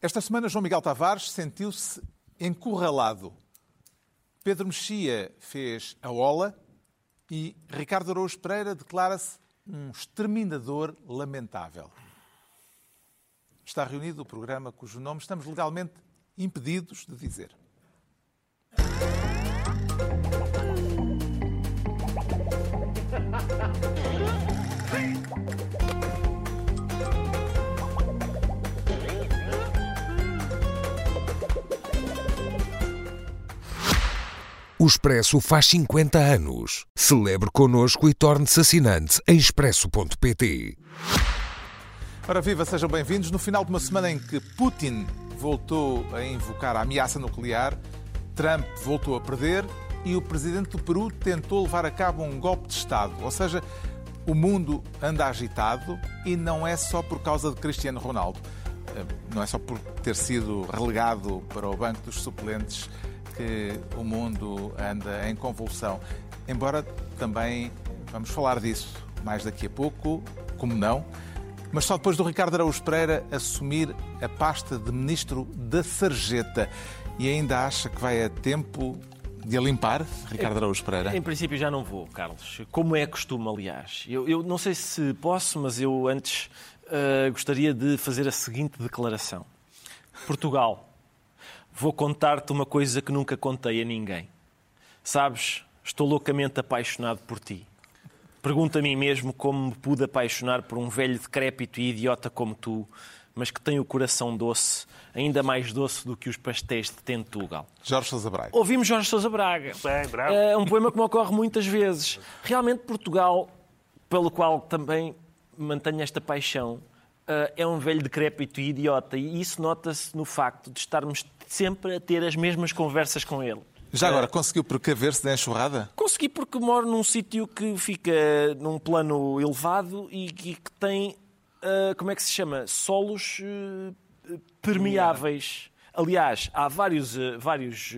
Esta semana, João Miguel Tavares sentiu-se encurralado. Pedro Mexia fez a ola e Ricardo Araújo Pereira declara-se um exterminador lamentável. Está reunido o programa cujo nome estamos legalmente impedidos de dizer. O Expresso faz 50 anos. Celebre connosco e torne-se assinante em expresso.pt. Ora viva, sejam bem-vindos. No final de uma semana em que Putin voltou a invocar a ameaça nuclear, Trump voltou a perder e o presidente do Peru tentou levar a cabo um golpe de Estado. Ou seja, o mundo anda agitado e não é só por causa de Cristiano Ronaldo. Eh, não é só por ter sido relegado para o banco dos suplentes que o mundo anda em convulsão. Embora também vamos falar disso mais daqui a pouco, como não, mas só depois do Ricardo Araújo Pereira assumir a pasta de ministro da Sarjeta. E ainda acha que vai a tempo de a limpar, Ricardo Araújo Pereira? Em princípio já não vou, Carlos. Como é costume, aliás. Eu, eu não sei se posso, mas eu antes uh, gostaria de fazer a seguinte declaração. Portugal, vou contar-te uma coisa que nunca contei a ninguém. Sabes, estou loucamente apaixonado por ti. Pergunto a mim mesmo como me pude apaixonar por um velho decrépito e idiota como tu, mas que tem o coração doce, ainda mais doce do que os pastéis de Tentugal. Jorge Sousa Braga. Ouvimos Jorge Sousa Braga. Bem, bravo. É um poema que me ocorre muitas vezes. Realmente Portugal, pelo qual também mantenho esta paixão, é um velho decrépito e idiota. E isso nota-se no facto de estarmos sempre a ter as mesmas conversas com ele. Já agora, conseguiu precaver-se da enxurrada? Consegui porque moro num sítio que fica num plano elevado e que que tem, ah, como é que se chama? Solos permeáveis. Aliás, há vários, vários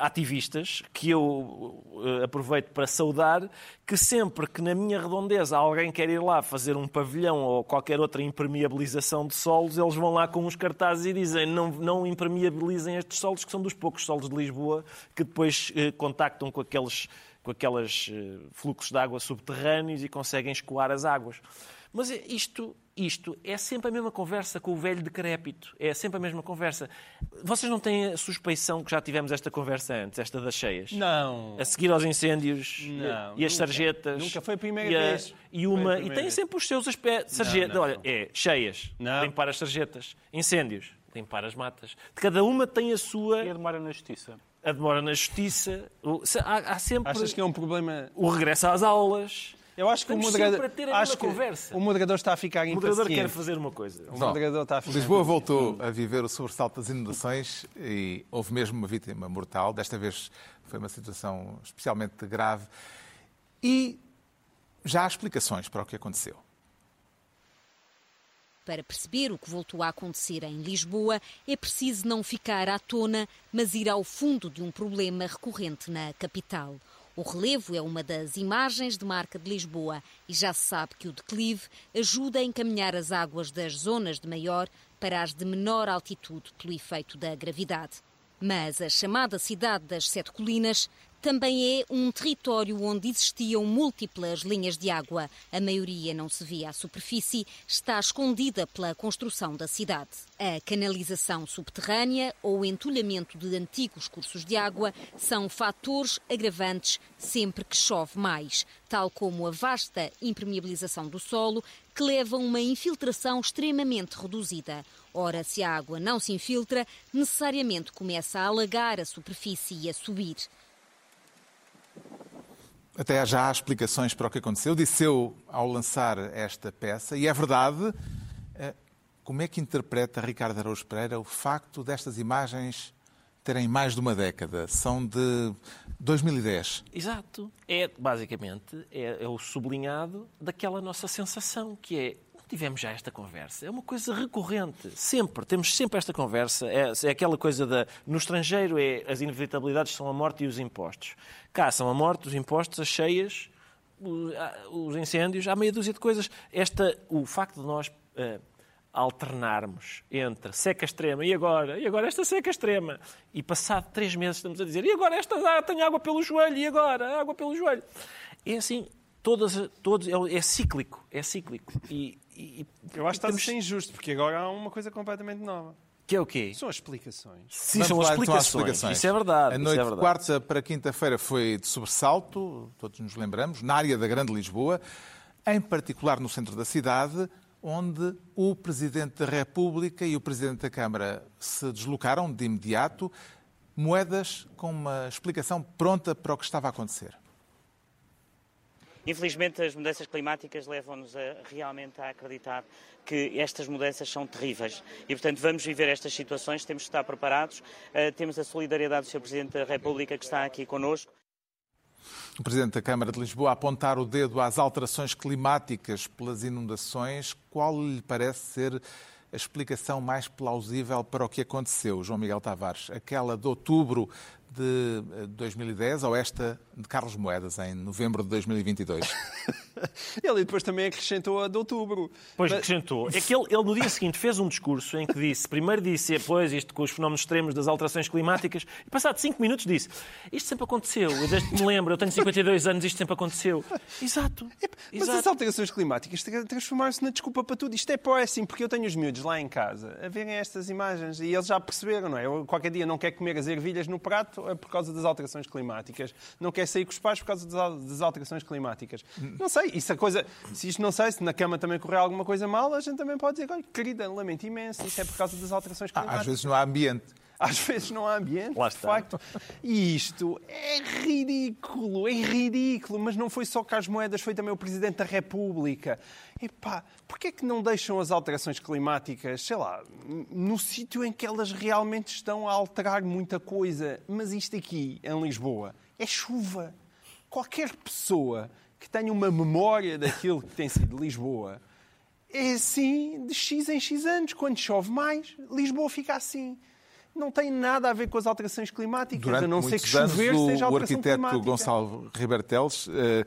ativistas que eu ah, aproveito para saudar, que sempre que na minha redondeza alguém quer ir lá fazer um pavilhão ou qualquer outra impermeabilização de solos, eles vão lá com uns cartazes e dizem não, não impermeabilizem estes solos, que são dos poucos solos de Lisboa que depois eh, contactam com aqueles, com aqueles eh, fluxos de água subterrâneos e conseguem escoar as águas. Mas é- isto, isto é sempre a mesma conversa com o velho decrépito. É sempre a mesma conversa. Vocês não têm a suspeição que já tivemos esta conversa antes, esta das cheias? Não. A seguir aos incêndios Não, e as nunca. sarjetas. Nunca foi a primeira e vez. E, a uma, e tem sempre os seus aspectos. Sarjeta, não, olha, não. é cheias, Não. limpar as sarjetas. Incêndios, limpar as matas. Cada uma tem a sua. E a demora na justiça? A demora na justiça. Há, há sempre Achas que é um problema? o regresso às aulas. Eu acho que o moderador. acho que conversa. o moderador está a ficar O moderador impaciente. quer fazer uma coisa. O moderador está a ficar Lisboa voltou a viver o sobressalto das inundações e houve mesmo uma vítima mortal. Desta vez foi uma situação especialmente grave. E já há explicações para o que aconteceu. Para perceber o que voltou a acontecer em Lisboa, é preciso não ficar à tona, mas ir ao fundo de um problema recorrente na capital. O relevo é uma das imagens de marca de Lisboa e já se sabe que o declive ajuda a encaminhar as águas das zonas de maior para as de menor altitude pelo efeito da gravidade. Mas a chamada cidade das Sete Colinas também é um território onde existiam múltiplas linhas de água. A maioria não se via à superfície, está escondida pela construção da cidade. A canalização subterrânea ou o entulhamento de antigos cursos de água são fatores agravantes sempre que chove mais, tal como a vasta impermeabilização do solo, que leva a uma infiltração extremamente reduzida. Ora, se a água não se infiltra, necessariamente começa a alagar a superfície e a subir. Até já há explicações para o que aconteceu. Disse eu ao lançar esta peça, e é verdade. eh, Como é que interpreta Ricardo Araújo Pereira o facto destas imagens terem mais de uma década? São de 2010. Exato. É, basicamente, é, é o sublinhado daquela nossa sensação, que é, tivemos já esta conversa. É uma coisa recorrente. Sempre. Temos sempre esta conversa. É, é aquela coisa da... No estrangeiro, é, as inevitabilidades são a morte e os impostos. Cá são a morte, os impostos, as cheias, os incêndios, há meia dúzia de coisas. Esta, o facto de nós... eh, alternarmos entre seca extrema e agora, e agora esta seca extrema, e passado três meses estamos a dizer, e agora esta ah, tenho água pelo joelho, e agora água pelo joelho. É assim, todas, todos, é, é cíclico, é cíclico. E, e, Eu acho que está a temos- ser injusto, porque agora há uma coisa completamente nova. Que é o quê? São as explicações. Sim, Vamos são as explicações. explicações. Isso é verdade. A isso noite é de verdade. quarta para quinta-feira foi de sobressalto, todos nos lembramos, na área da Grande Lisboa, em particular no centro da cidade, onde o Presidente da República e o Presidente da Câmara se deslocaram de imediato, moedas com uma explicação pronta para o que estava a acontecer. Infelizmente, as mudanças climáticas levam-nos a, realmente a acreditar que estas mudanças são terríveis. E, portanto, vamos viver estas situações, temos que estar preparados. Uh, temos a solidariedade do Sr. Presidente da República que está aqui connosco. O Presidente da Câmara de Lisboa apontar o dedo às alterações climáticas pelas inundações. Qual lhe parece ser a explicação mais plausível para o que aconteceu, João Miguel Tavares? Aquela de outubro de eh, 2010 ou esta de Carlos Moedas, em novembro de 2022? Ele depois também acrescentou a de outubro. Pois Mas- acrescentou. É que ele, ele, no dia seguinte fez um discurso em que disse, primeiro disse, pois, isto com os fenómenos extremos das alterações climáticas, e passado cinco minutos disse, isto sempre aconteceu, eu desde que me lembro, eu tenho 52 anos, isto sempre aconteceu. Exato. Mas as Exato. alterações climáticas tra- transformaram-se na desculpa para tudo. Isto é péssimo, porque eu tenho os miúdos lá em casa a verem estas imagens e eles já perceberam, não é? Eu, qualquer dia não quer comer as ervilhas no prato é por causa das alterações climáticas. Não quer sair com os pais por causa das al- das alterações climáticas. Não sei, isso a coisa, se isto não sei, se na cama também correr alguma coisa mal, a gente também pode dizer, olha, querida, lamento imenso, isso é por causa das alterações Ah, climáticas. às vezes não há ambiente. Às vezes não há ambiente, Lá de está. facto. E isto é ridículo, é ridículo. Mas não foi só Carlos Moedas, foi também o Presidente da República. Epá, porquê é que não deixam as alterações climáticas, sei lá, no sítio em que elas realmente estão a alterar muita coisa? Mas isto aqui, em Lisboa, é chuva. Qualquer pessoa que tenha uma memória daquilo que tem sido Lisboa é assim de X em X anos. Quando chove mais, Lisboa fica assim. Não tem nada a ver com as alterações climáticas, Durante a não ser que anos, chover o, seja o alteração arquiteto climática. Gonçalo Riberteles eh,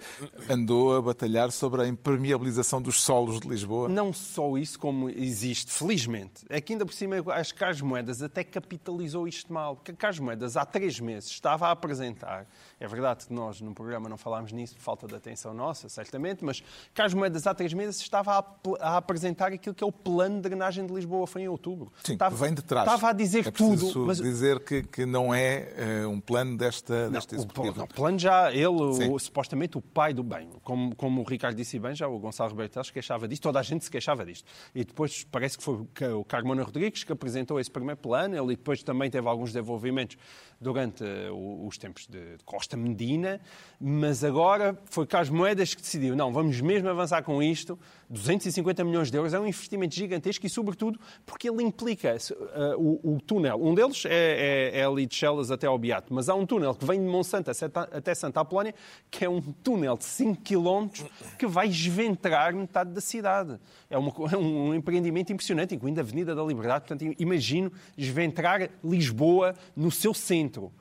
andou a batalhar sobre a impermeabilização dos solos de Lisboa. Não só isso, como existe, felizmente. É que ainda por cima, as Carlos Moedas até capitalizou isto mal. Porque a Moedas, há três meses, estava a apresentar. É verdade que nós, no programa, não falámos nisso, por falta de atenção nossa, certamente, mas Carlos Moedas, há três meses, estava a, ap- a apresentar aquilo que é o plano de drenagem de Lisboa. Foi em outubro. Sim, estava, vem de trás. Estava a dizer é tudo. Mas dizer que, que não é eh, um plano desta, executivo. pl- o plano já, ele, o- supostamente o pai do bem, como, como o Ricardo disse bem, já o Gonçalo Ribeiro se queixava disto, toda a gente se queixava disto. E depois parece que foi o Ca- o Carmona Rodrigues que apresentou esse primeiro plano, ele depois também teve alguns desenvolvimentos durante o- os tempos de Costa Medina, mas agora foi Carlos Moedas que decidiu, não, vamos mesmo avançar com isto, 250 milhões de euros, é um investimento gigantesco e, sobretudo, porque ele implica eh, o, o túnel. Um deles é, é, é ali de Chelas até ao Beato, mas há um túnel que vem de Monsanto até- Santa Apolónia, que é um túnel de 5 km que vai esventrar metade da cidade. É, uma é um empreendimento impressionante, incluindo a Avenida da Liberdade. Portanto, imagino esventrar Lisboa no seu centro.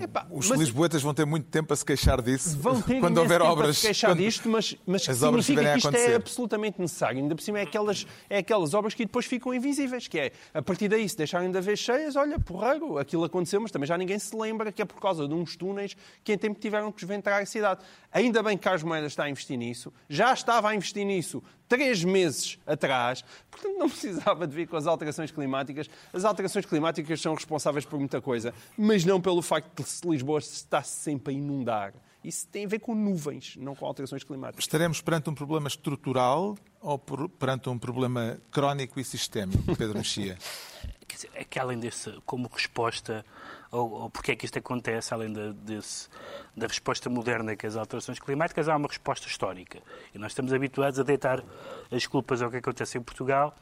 Epá, Os mas- lisboetas vão ter muito tempo a se queixar disso Vão ter quando houver tempo obras. a se queixar quando disto, mas, mas que as obras significa que isto é absolutamente necessário. Ainda por cima é aquelas, é aquelas obras que depois ficam invisíveis, que é, a partir daí, se deixarem de haver cheias, olha, porreiro, aquilo aconteceu, mas também já ninguém se lembra que é por causa de uns túneis que em tempo tiveram que desventrar a cidade. Ainda bem que Carlos Moedas está a investir nisso, já estava a investir nisso três meses atrás, portanto não precisava de vir com as alterações climáticas. As alterações climáticas são responsáveis por muita coisa, mas não pelo facto de Lisboa se está sempre a inundar. Isso tem a ver com nuvens, não com alterações climáticas. Estaremos perante um problema estrutural ou por- perante um problema crónico e sistémico, Pedro Mexia? Quer dizer, é que além desse, como resposta, ou, ou porque é que isto acontece, além da, desse, da resposta moderna que as alterações climáticas, há uma resposta histórica. E nós estamos habituados a deitar as culpas ao que acontece em Portugal.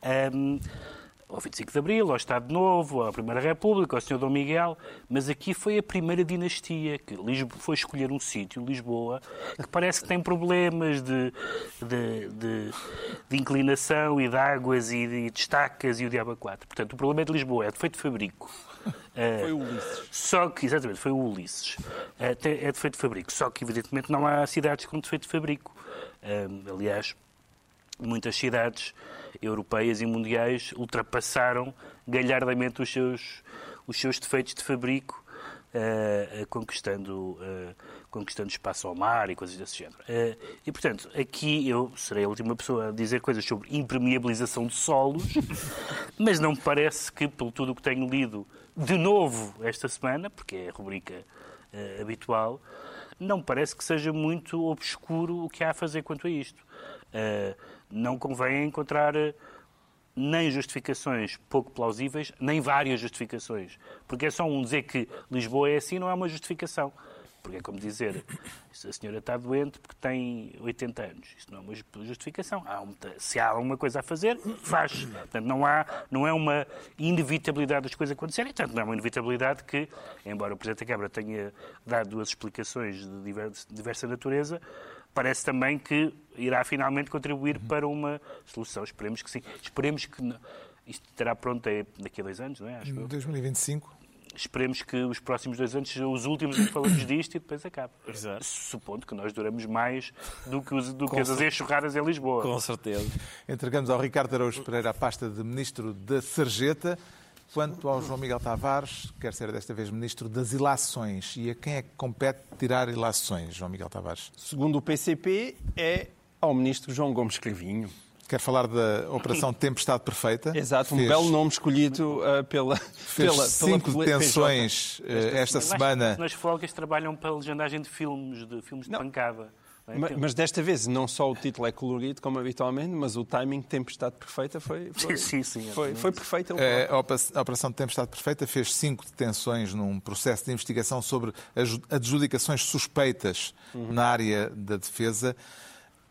ahm, ao 25 de Abril, ao Estado Novo, à Primeira República, ao Sr. Dom Miguel, mas aqui foi a primeira dinastia, que Lisboa, foi escolher um sítio, Lisboa, que parece que tem problemas de, de, de- de inclinação e de águas e de, de estacas e o diabo a quatro. Portanto, o problema é de Lisboa, é de feito fabrico. Foi o Ulisses. Só que, exatamente, foi o Ulisses. É de é de feito de fabrico. Só que, evidentemente, não há cidades com defeito de fabrico. Ahm, aliás, muitas cidades europeias e mundiais ultrapassaram galhardamente os seus, os seus defeitos de fabrico, uh, conquistando, uh, conquistando espaço ao mar e coisas desse género. Uh, e, portanto, aqui eu serei a última pessoa a dizer coisas sobre impermeabilização de solos, mas não me parece que, pelo tudo o que tenho lido de novo esta semana, porque é a rubrica habitual, não me parece que seja muito obscuro o que há a fazer quanto a isto. Não convém encontrar nem justificações pouco plausíveis, nem várias justificações. Porque é só um dizer que Lisboa é assim, não é uma justificação. Porque é como dizer, a senhora está doente porque tem 80 anos. Isso não é uma justificação. Há uma, se há alguma coisa a fazer, faz. Portanto, não, há, não é uma inevitabilidade das coisas acontecerem. Portanto, não é uma inevitabilidade que, embora o Presidente da Câmara tenha dado duas explicações de diversa natureza, parece também que irá finalmente contribuir para uma solução. Esperemos que sim. Esperemos que isto estará pronto daqui a dois anos, não é? Acho 2025. Esperemos que os próximos dois anos sejam os últimos em que falamos disto e depois acabe. Exato. Supondo que nós duramos mais do que, os, do que as enxurradas em Lisboa. Com certeza. Entregamos ao Ricardo Araújo Pereira a pasta de Ministro da Sarjeta. Quanto ao João Miguel Tavares, quer ser desta vez Ministro das Ilações. E a quem é que compete tirar ilações, João Miguel Tavares? Segundo o PCP, é ao Ministro João Gomes Cravinho. Quer falar da Operação Tempestade Perfeita? Exato, um fez, belo nome escolhido uh, pela, fez pela, cinco pela, detenções uh, esta semana. Nas folgas trabalham para a legendagem de filmes, de filmes de Não. pancada. Mas, mas, desta vez não só o título é colorido, como habitualmente, mas o timing Tempestade Perfeita foi, foi, sim, sim, foi, foi perfeito. É, a Operação Tempestade Perfeita fez cinco detenções num processo de investigação sobre adjudicações suspeitas uhum. na área da defesa.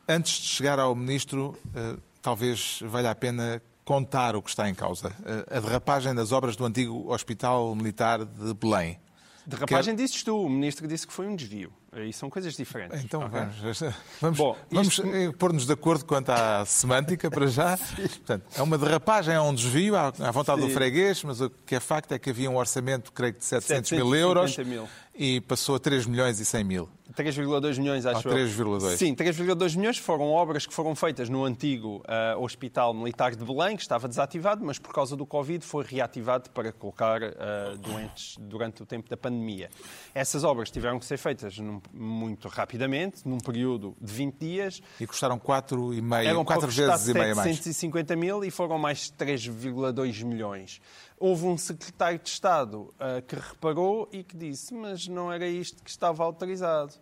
Antes de chegar ao Ministro, uh, talvez valha a pena contar o que está em causa. Uh, a derrapagem das obras do antigo Hospital Militar de Belém. Derrapagem Quer... disses tu, o Ministro disse que foi um desvio. E são coisas diferentes. Então okay? vamos, vamos, Bom, vamos isto... Eh, pôr-nos de acordo quanto à semântica para já. Portanto, é uma derrapagem, é um desvio à, vontade Sim. do freguês, mas o que é facto é que havia um orçamento, creio que de 700 mil euros mil. e passou a 3 milhões e 100 mil. 3,2 milhões, acho ah, 3,2. Sim, 3,2 milhões foram obras que foram feitas no antigo uh, Hospital Militar de Belém, que estava desativado, mas por causa do Covid foi reativado para colocar uh, doentes durante o tempo da pandemia. Essas obras tiveram que ser feitas num, muito rapidamente, num período de 20 dias. E custaram 4,5, 4 vezes e meia mais. 750 mil e foram mais 3,2 milhões houve um secretário de Estado uh, que reparou e que disse, mas não era isto que estava autorizado.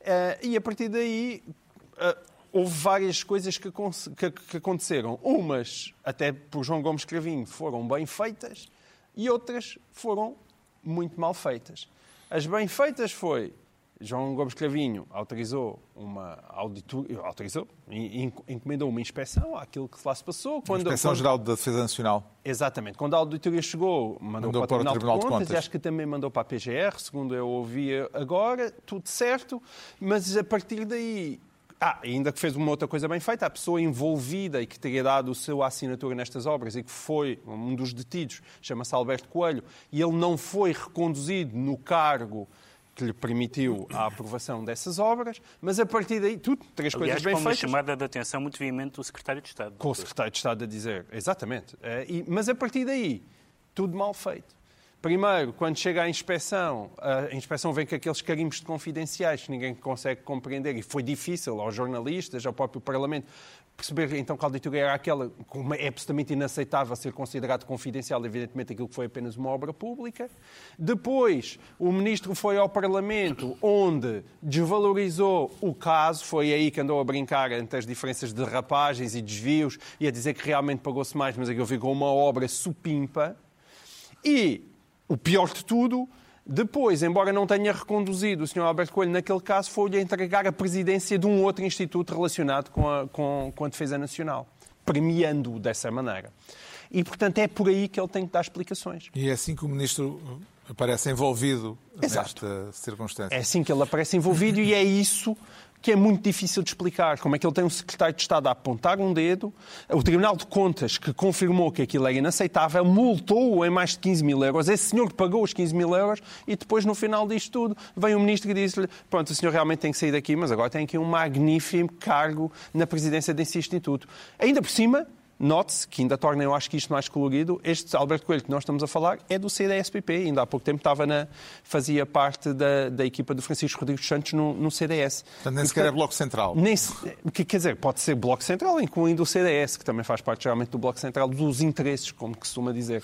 Uh, e a partir daí uh, houve várias coisas que, que, aconteceram. Umas, até por João Gomes Cravinho, foram bem feitas e outras foram muito mal feitas. As bem feitas foi João Gomes Cravinho autorizou uma auditoria, autorizou, encomendou uma inspeção àquilo que lá se passou. Quando, inspeção quando... Geral da Defesa Nacional. Exatamente. Quando a auditoria chegou, mandou, mandou para, o Tribunal, Tribunal de, Contas, de Contas, e acho que também mandou para a PGR, segundo eu ouvi agora, tudo certo, mas a partir daí ah, ainda que fez uma outra coisa bem feita, a pessoa envolvida e que teria dado a sua assinatura nestas obras e que foi um dos detidos, chama-se Alberto Coelho, e ele não foi reconduzido no cargo que lhe permitiu a aprovação dessas obras, mas a partir daí, tudo, três Aliás, coisas bem com feitas. uma chamada de atenção muito veemente do Secretário de Estado. Com o Secretário de Estado a dizer, exatamente. Eh, mas a partir daí, tudo mal feito. Primeiro, quando chega à inspeção, a inspeção vem com aqueles carimbos de confidenciais que ninguém consegue compreender e foi difícil aos jornalistas, ao próprio Parlamento, perceber então que a auditoria era aquela, como é absolutamente inaceitável ser considerado confidencial, evidentemente aquilo que foi apenas uma obra pública. Depois, o ministro foi ao Parlamento, onde desvalorizou o caso, foi aí que andou a brincar entre as diferenças de rapagens e desvios e a dizer que realmente pagou-se mais, mas aquilo ficou uma obra supimpa. E, o pior de tudo, depois, embora não tenha reconduzido o Sr. Alberto Coelho naquele caso, foi-lhe entregar a presidência de um outro instituto relacionado com a, com, com a Defesa Nacional, premiando-o dessa maneira. E, portanto, é por aí que ele tem que dar explicações. E é assim que o Ministro aparece envolvido Exato. nesta circunstância. É assim que ele aparece envolvido e é isso que é muito difícil de explicar. Como é que ele tem um secretário de Estado a apontar um dedo, o Tribunal de Contas, que confirmou que aquilo era inaceitável, multou-o em mais de 15 mil euros. Esse senhor pagou os 15 mil euros e depois, no final disto tudo, vem o ministro e diz-lhe: Pronto, o senhor realmente tem que sair daqui, mas agora tem aqui um magnífico cargo na presidência desse instituto. Ainda por cima, Note-se que ainda torna, eu acho que isto mais colorido, este Alberto Coelho que nós estamos a falar é do CDS-PP. Ainda há pouco tempo estava na, fazia parte da, da equipa do Francisco Rodrigues Santos no, no CDS. Portanto, nem sequer é Bloco Central. Nem, que, quer dizer, pode ser Bloco Central, incluindo o CDS, que também faz parte geralmente do Bloco Central dos interesses, como costuma dizer.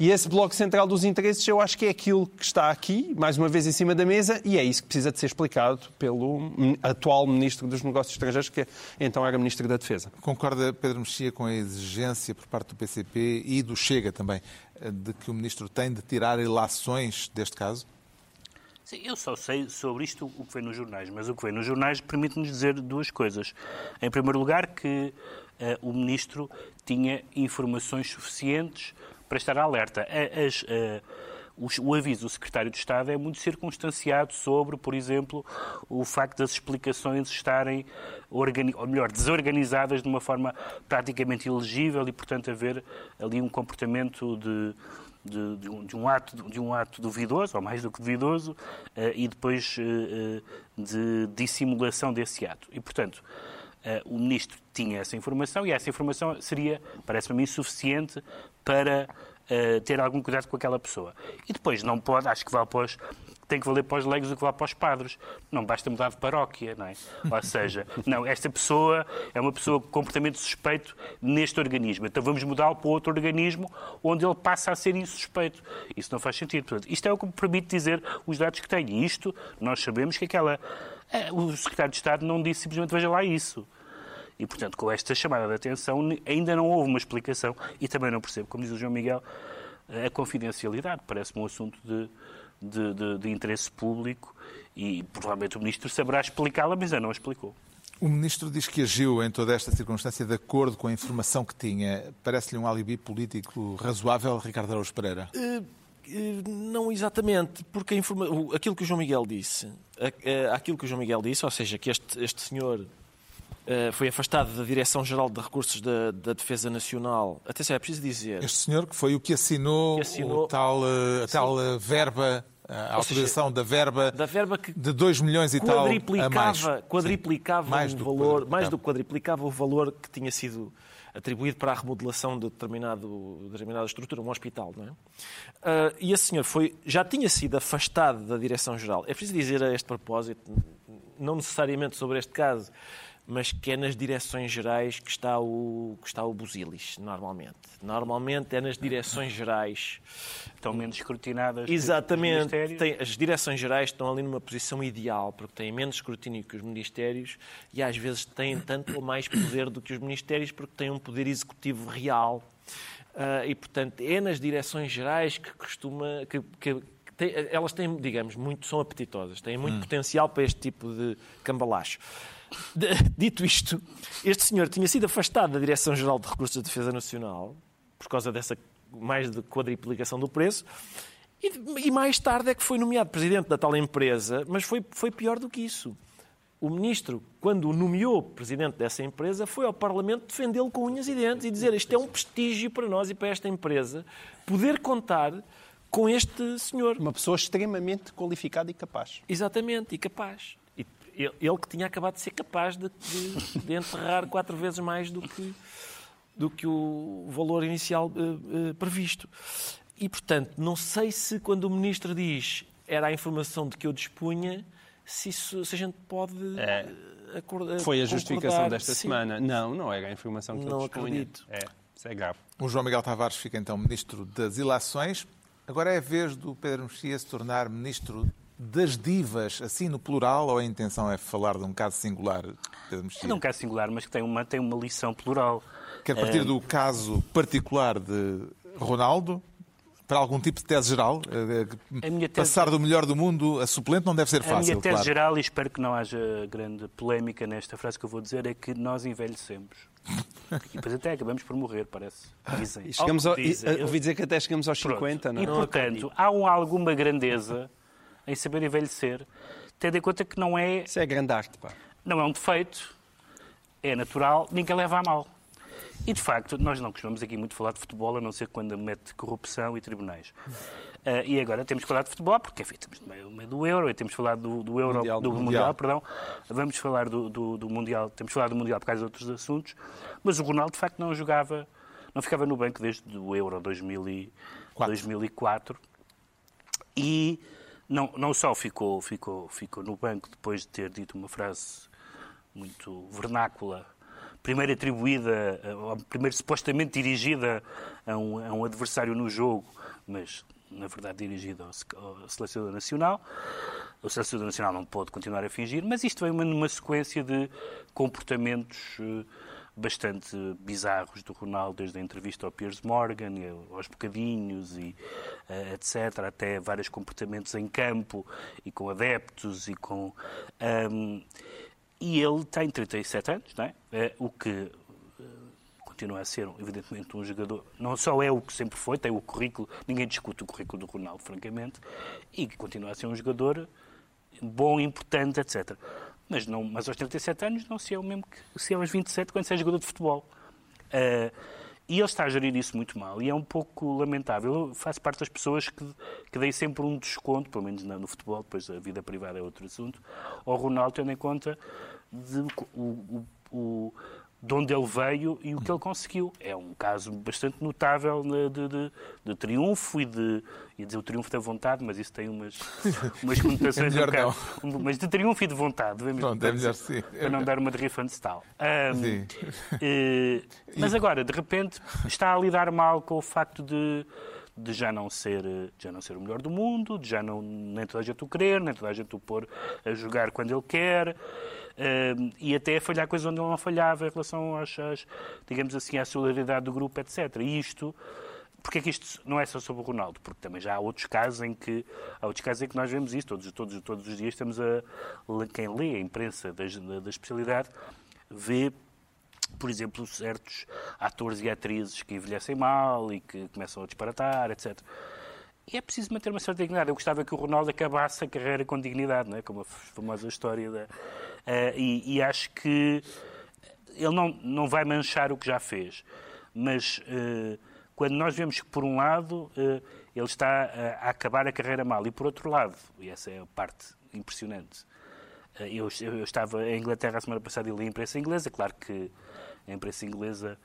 E esse Bloco Central dos interesses eu acho que é aquilo que está aqui, mais uma vez em cima da mesa, e é isso que precisa de ser explicado pelo atual Ministro dos Negócios Estrangeiros, que então era Ministro da Defesa. Concorda, Pedro Mexia, com a exigência por parte do PCP e do Chega também, de que o Ministro tem de tirar ilações deste caso? Sim, eu só sei sobre isto o que vem nos jornais, mas o que vem nos jornais permite-nos dizer duas coisas. Em primeiro lugar, que uh, o Ministro tinha informações suficientes para estar alerta. As, uh, o, aviso do Secretário de Estado é muito circunstanciado sobre, por exemplo, o facto das explicações estarem, ou melhor, desorganizadas de uma forma praticamente ilegível e, portanto, haver ali um comportamento de, de, de, um, de, um, ato, de um ato duvidoso, ou mais do que duvidoso, uh, e depois uh, de dissimulação desse ato. E, portanto, uh, o Ministro tinha essa informação e essa informação seria, parece-me a mim, suficiente para uh, ter algum cuidado com aquela pessoa. E depois não pode, acho que vale para os, tem que valer para os leigos o que vale para os padres. Não basta mudar de paróquia, não é? Ou seja, não, esta pessoa é uma pessoa com comportamento suspeito neste organismo. Então vamos mudá-lo para outro organismo onde ele passa a ser insuspeito. Isso não faz sentido. Portanto, isto é o que me permite dizer os dados que tenho. E isto, nós sabemos que aquela... Eh, o secretário de Estado não disse simplesmente veja lá isso. E, portanto, com esta chamada de atenção, ainda não houve uma explicação e também não percebo, como diz o João Miguel, a confidencialidade. Parece-me um assunto de, de, de, de, interesse público e provavelmente o Ministro saberá explicá-la, mas ainda não a explicou. O Ministro diz que agiu em toda esta circunstância de acordo com a informação que tinha. Parece-lhe um alibi político razoável, Ricardo Araújo Pereira? Uh, uh, não exatamente, porque informa... aquilo que o João Miguel disse, aquilo que o João Miguel disse, ou seja, que este, este senhor foi afastado da Direção-Geral de Recursos da, da, Defesa Nacional. Atenção, é preciso dizer. Este senhor que foi o que assinou, que assinou... Tal, uh, a tal uh, verba, a autorização seja, da verba, da verba que de 2 milhões e tal. A mais. Quadriplicava mais o valor, mais do que quadriplicava o valor que tinha sido atribuído para a remodelação de determinado, determinada estrutura, um hospital. Não é? Uh, e esse senhor foi, já tinha sido afastado da Direção-Geral. É preciso dizer a este propósito, não necessariamente sobre este caso, mas que é nas direções gerais que está o, que está o busilis, normalmente. Normalmente é nas direções gerais. Estão menos escrutinadas. Exatamente. Tem, as direções gerais estão ali numa posição ideal, porque têm menos escrutínio que os ministérios e às vezes têm tanto ou mais poder do que os ministérios, porque têm um poder executivo real. Uh, e, portanto, é nas direções gerais que costuma. Que, que, tem, elas têm, digamos, muito, são apetitosas, têm muito hum. potencial para este tipo de cambalacho. Dito isto, este senhor tinha sido afastado da Direção-Geral de Recursos de Defesa Nacional por causa dessa mais de quadriplicação do preço. E, e, mais tarde é que foi nomeado presidente da tal empresa, mas foi, foi pior do que isso. O ministro, quando o nomeou presidente dessa empresa, foi ao Parlamento defendê-lo com unhas e dentes e dizer isto é um prestígio para nós e para esta empresa poder contar com este senhor. Uma pessoa extremamente qualificada e capaz. Exatamente, e capaz ele que tinha acabado de ser capaz de, de, de enterrar quatro vezes mais do que, do que o valor inicial uh, uh, previsto. E, portanto, não sei se quando o ministro diz era a informação de que eu dispunha, se, isso, se a gente pode é. acordar. Foi a justificação desta Sim. semana. Não, não era a informação que não eu dispunha. acredito. É, isso é grave. O João Miguel Tavares fica então ministro das Ilações. Agora é a vez do Pedro Mexia se tornar ministro das divas, assim no plural, ou a intenção é falar de um caso singular? É de um caso singular, mas que tem uma, tem uma lição plural. Quer partir é... do caso particular de Ronaldo para algum tipo de tese geral? Tese... Passar do melhor do mundo a suplente não deve ser fácil. A minha tese claro. geral, e espero que não haja grande polémica nesta frase que eu vou dizer, é que nós envelhecemos. E depois até acabamos por morrer, parece. Dizem. chegamos ao, dizem. ouvi dizer que até chegamos aos Pronto. 50, não é? E, portanto, há um, alguma grandeza em saber envelhecer, tendo em conta que não é. Isso é grande arte, pá. Não é um defeito, é natural, ninguém leva a mal. E, de facto, nós não costumamos aqui muito falar de futebol, a não ser quando mete corrupção e tribunais. Uh, e agora temos que falar de futebol, porque enfim, estamos no meio, do Euro, e temos que falar do, do Euro, Mundial. do mundial. Mundial. perdão. Vamos falar do, do, do Mundial, temos que falar do Mundial por causa de outros assuntos, mas o Ronaldo, de facto, não jogava, não ficava no banco desde o Euro 2000 e, Quatro. 2004. E não, não só ficou, ficou, ficou no banco depois de ter dito uma frase muito vernácula, primeiro atribuída, eh, primeiro supostamente dirigida a um, a um adversário no jogo, mas na verdade dirigida ao, ao selecionador nacional. O selecionador nacional não pôde continuar a fingir, mas isto vem uma- numa sequência de comportamentos eh, bastante bizarros do Ronaldo, desde a entrevista ao Piers Morgan, aos bocadinhos, e eh, etc., até vários comportamentos em campo, e com adeptos, e com... ahm, e ele tem 37 anos, não é? Eh, o que eh, continua a ser, evidentemente, um jogador. Não só é o que sempre foi, tem o currículo, ninguém discute o currículo do Ronaldo, francamente, e continua a ser um jogador bom, importante, etc. Mas, não, mas aos 37 anos não se é o mesmo que se é aos 27 quando se é jogador de futebol. Eh, e ele está a gerir isso muito mal e é um pouco lamentável. Eu faço parte das pessoas que, que dei sempre um desconto, pelo menos no futebol, depois a vida privada é outro assunto, ao Ronaldo, tendo em conta de, o, o, o- de onde ele veio e o que ele conseguiu. É um caso bastante notável de, de- de- de triunfo e de. ia dizer o triunfo da vontade, mas isso tem umas, umas conotações É um bocado- Mas de triunfo e de vontade, vamos Pronto, é melhor sim. para não dar uma de Riffan tal. Sim. Eh, mas agora, de repente, está a lidar mal com o facto de, de já, não ser, de já não ser o melhor do mundo, de já não, nem toda a gente o querer, nem toda a gente o pôr a jogar quando ele quer, eh, e até falhar coisas onde ele não falhava em relação às, às, digamos assim, à solidariedade do grupo, etc. E isto. Porque é que isto não é só sobre o Ronaldo? Porque também já há outros casos em que há outros casos em que nós vemos isso todos, todos, todos os dias estamos a quem lê a imprensa da, da especialidade vê por exemplo, certos atores e atrizes que envelhecem mal e que começam a disparatar, etc. E é preciso manter uma certa dignidade. Eu gostava que o Ronaldo acabasse a carreira com dignidade, não é? como a famosa história da. Eh, e, e acho que ele não, não vai manchar o que já fez. Mas eh, quando nós vemos que, por um lado, eh, ele está a, acabar a carreira mal, e por outro lado, e essa é a parte impressionante, eu, eu estava em Inglaterra a semana passada e li a imprensa inglesa. Claro que a imprensa inglesa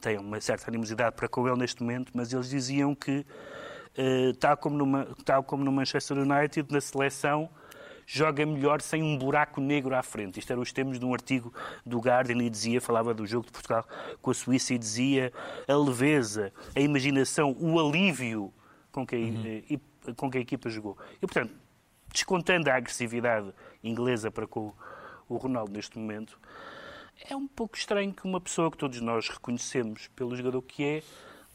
tem uma certa animosidade para com ele neste momento, mas eles diziam que, tal, como numa, tal como no Manchester United, na seleção, joga melhor sem um buraco negro à frente. Isto eram os termos de um artigo do Guardian e dizia, falava do jogo de Portugal com a Suíça e dizia a leveza, a imaginação, o alívio com que a, e- com que a equipa jogou. E, portanto, descontando a agressividade inglesa para com o Ronaldo neste momento, é um pouco estranho que uma pessoa que todos nós reconhecemos pelo jogador que é